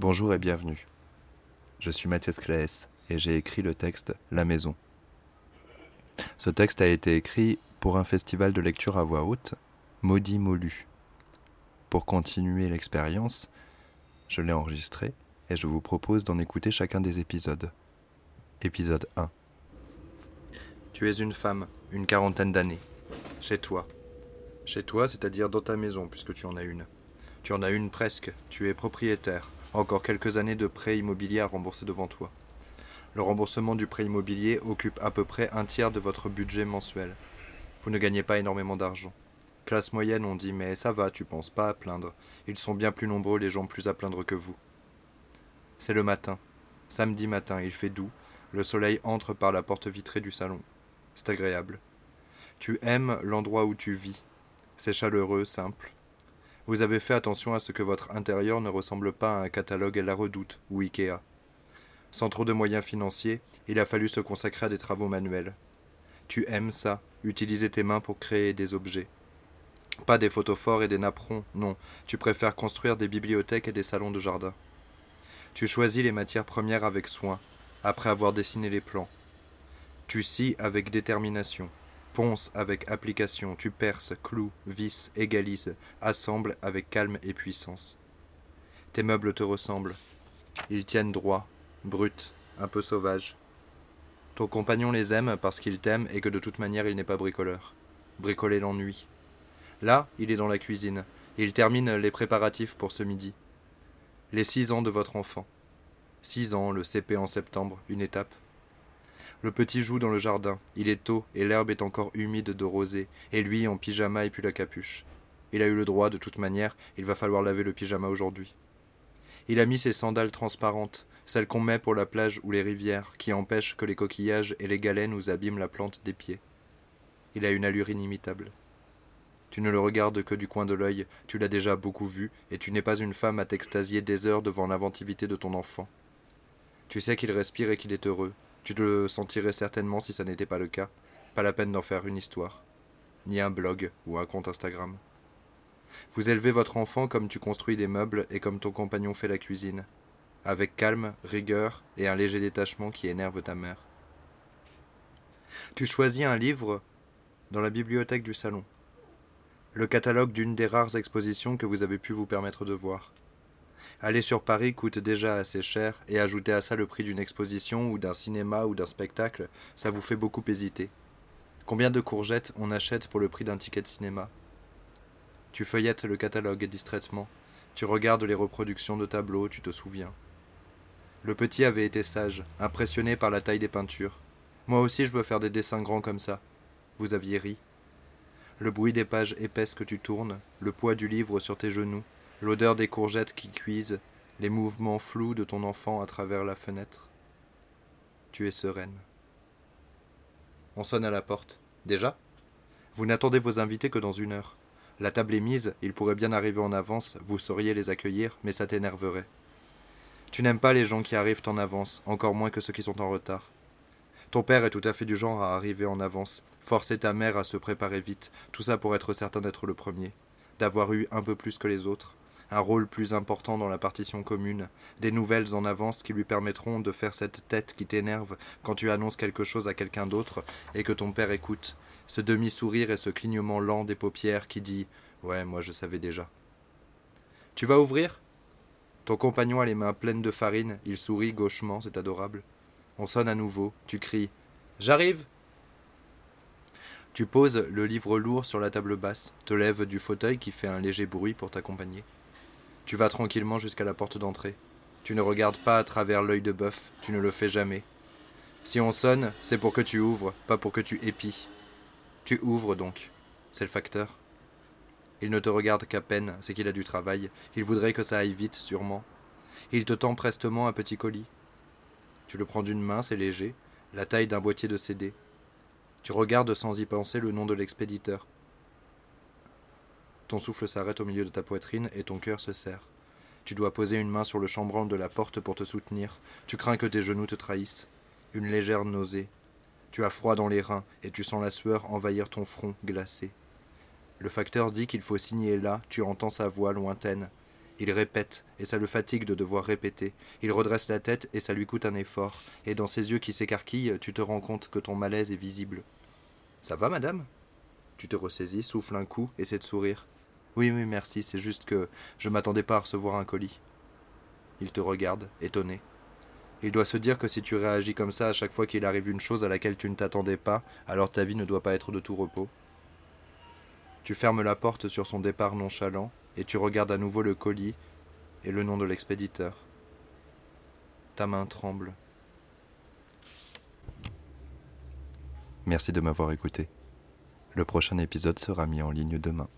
Bonjour et bienvenue. Je suis Mathias Claes et j'ai écrit le texte La Maison. Ce texte a été écrit pour un festival de lecture à voix haute, Maudit Molu. Pour continuer l'expérience, je l'ai enregistré et je vous propose d'en écouter chacun des épisodes. Épisode 1. Tu es une femme, une quarantaine d'années, chez toi. Chez toi, c'est-à-dire dans ta maison, puisque tu en as une. Tu en as une presque, tu es propriétaire, encore quelques années de prêt immobilier à rembourser devant toi. Le remboursement du prêt immobilier occupe à peu près un tiers de votre budget mensuel. Vous ne gagnez pas énormément d'argent. Classe moyenne, on dit, mais ça va, tu penses pas à plaindre. Ils sont bien plus nombreux les gens plus à plaindre que vous. C'est le matin. Samedi matin, il fait doux. Le soleil entre par la porte vitrée du salon. C'est agréable. Tu aimes l'endroit où tu vis. C'est chaleureux, simple. Vous avez fait attention à ce que votre intérieur ne ressemble pas à un catalogue à la redoute ou Ikea. Sans trop de moyens financiers, il a fallu se consacrer à des travaux manuels. Tu aimes ça, utiliser tes mains pour créer des objets. Pas des photophores et des napperons, non, tu préfères construire des bibliothèques et des salons de jardin. Tu choisis les matières premières avec soin, après avoir dessiné les plans. Tu scies avec détermination, ponces avec application, tu perces, cloues, vis, égalises, assembles avec calme et puissance. Tes meubles te ressemblent. Ils tiennent droit, bruts, un peu sauvages. Ton compagnon les aime parce qu'il t'aime et que de toute manière il n'est pas bricoleur. Bricoler l'ennui. Là, il est dans la cuisine. Il termine les préparatifs pour ce midi. Les six ans de votre enfant. Six ans, le CP en septembre, une étape. Le petit joue dans le jardin. Il est tôt et l'herbe est encore humide de rosée, et lui en pyjama et puis la capuche. Il a eu le droit, de toute manière, il va falloir laver le pyjama aujourd'hui. Il a mis ses sandales transparentes, celles qu'on met pour la plage ou les rivières, qui empêchent que les coquillages et les galets nous abîment la plante des pieds. Il a une allure inimitable. Tu ne le regardes que du coin de l'œil, tu l'as déjà beaucoup vu, et tu n'es pas une femme à t'extasier des heures devant l'inventivité de ton enfant. Tu sais qu'il respire et qu'il est heureux. Tu le sentirais certainement si ça n'était pas le cas. Pas la peine d'en faire une histoire. Ni un blog ou un compte Instagram. Vous élevez votre enfant comme tu construis des meubles et comme ton compagnon fait la cuisine. Avec calme, rigueur et un léger détachement qui énerve ta mère. Tu choisis un livre dans la bibliothèque du salon le catalogue d'une des rares expositions que vous avez pu vous permettre de voir. Aller sur Paris coûte déjà assez cher, et ajouter à ça le prix d'une exposition ou d'un cinéma ou d'un spectacle, ça vous fait beaucoup hésiter. Combien de courgettes on achète pour le prix d'un ticket de cinéma? Tu feuillettes le catalogue distraitement, tu regardes les reproductions de tableaux, tu te souviens. Le petit avait été sage, impressionné par la taille des peintures. Moi aussi je veux faire des dessins grands comme ça. Vous aviez ri le bruit des pages épaisses que tu tournes, le poids du livre sur tes genoux, l'odeur des courgettes qui cuisent, les mouvements flous de ton enfant à travers la fenêtre. Tu es sereine. On sonne à la porte. Déjà? Vous n'attendez vos invités que dans une heure. La table est mise, ils pourraient bien arriver en avance, vous sauriez les accueillir, mais ça t'énerverait. Tu n'aimes pas les gens qui arrivent en avance, encore moins que ceux qui sont en retard. Ton père est tout à fait du genre à arriver en avance, forcer ta mère à se préparer vite, tout ça pour être certain d'être le premier, d'avoir eu un peu plus que les autres, un rôle plus important dans la partition commune, des nouvelles en avance qui lui permettront de faire cette tête qui t'énerve quand tu annonces quelque chose à quelqu'un d'autre et que ton père écoute, ce demi-sourire et ce clignement lent des paupières qui dit Ouais, moi je savais déjà. Tu vas ouvrir? Ton compagnon a les mains pleines de farine, il sourit gauchement, c'est adorable. On sonne à nouveau. Tu cries J'arrive Tu poses le livre lourd sur la table basse, te lèves du fauteuil qui fait un léger bruit pour t'accompagner. Tu vas tranquillement jusqu'à la porte d'entrée. Tu ne regardes pas à travers l'œil de bœuf, tu ne le fais jamais. Si on sonne, c'est pour que tu ouvres, pas pour que tu épies. Tu ouvres donc. C'est le facteur. Il ne te regarde qu'à peine, c'est qu'il a du travail. Il voudrait que ça aille vite, sûrement. Il te tend prestement un petit colis. Tu le prends d'une main, c'est léger, la taille d'un boîtier de CD. Tu regardes sans y penser le nom de l'expéditeur. Ton souffle s'arrête au milieu de ta poitrine et ton cœur se serre. Tu dois poser une main sur le chambranle de la porte pour te soutenir. Tu crains que tes genoux te trahissent. Une légère nausée. Tu as froid dans les reins et tu sens la sueur envahir ton front glacé. Le facteur dit qu'il faut signer là, tu entends sa voix lointaine. Il répète, et ça le fatigue de devoir répéter. Il redresse la tête, et ça lui coûte un effort. Et dans ses yeux qui s'écarquillent, tu te rends compte que ton malaise est visible. Ça va, madame? Tu te ressaisis, souffle un coup, essaie de sourire. Oui, oui, merci, c'est juste que je m'attendais pas à recevoir un colis. Il te regarde, étonné. Il doit se dire que si tu réagis comme ça à chaque fois qu'il arrive une chose à laquelle tu ne t'attendais pas, alors ta vie ne doit pas être de tout repos. Tu fermes la porte sur son départ nonchalant, et tu regardes à nouveau le colis et le nom de l'expéditeur. Ta main tremble. Merci de m'avoir écouté. Le prochain épisode sera mis en ligne demain.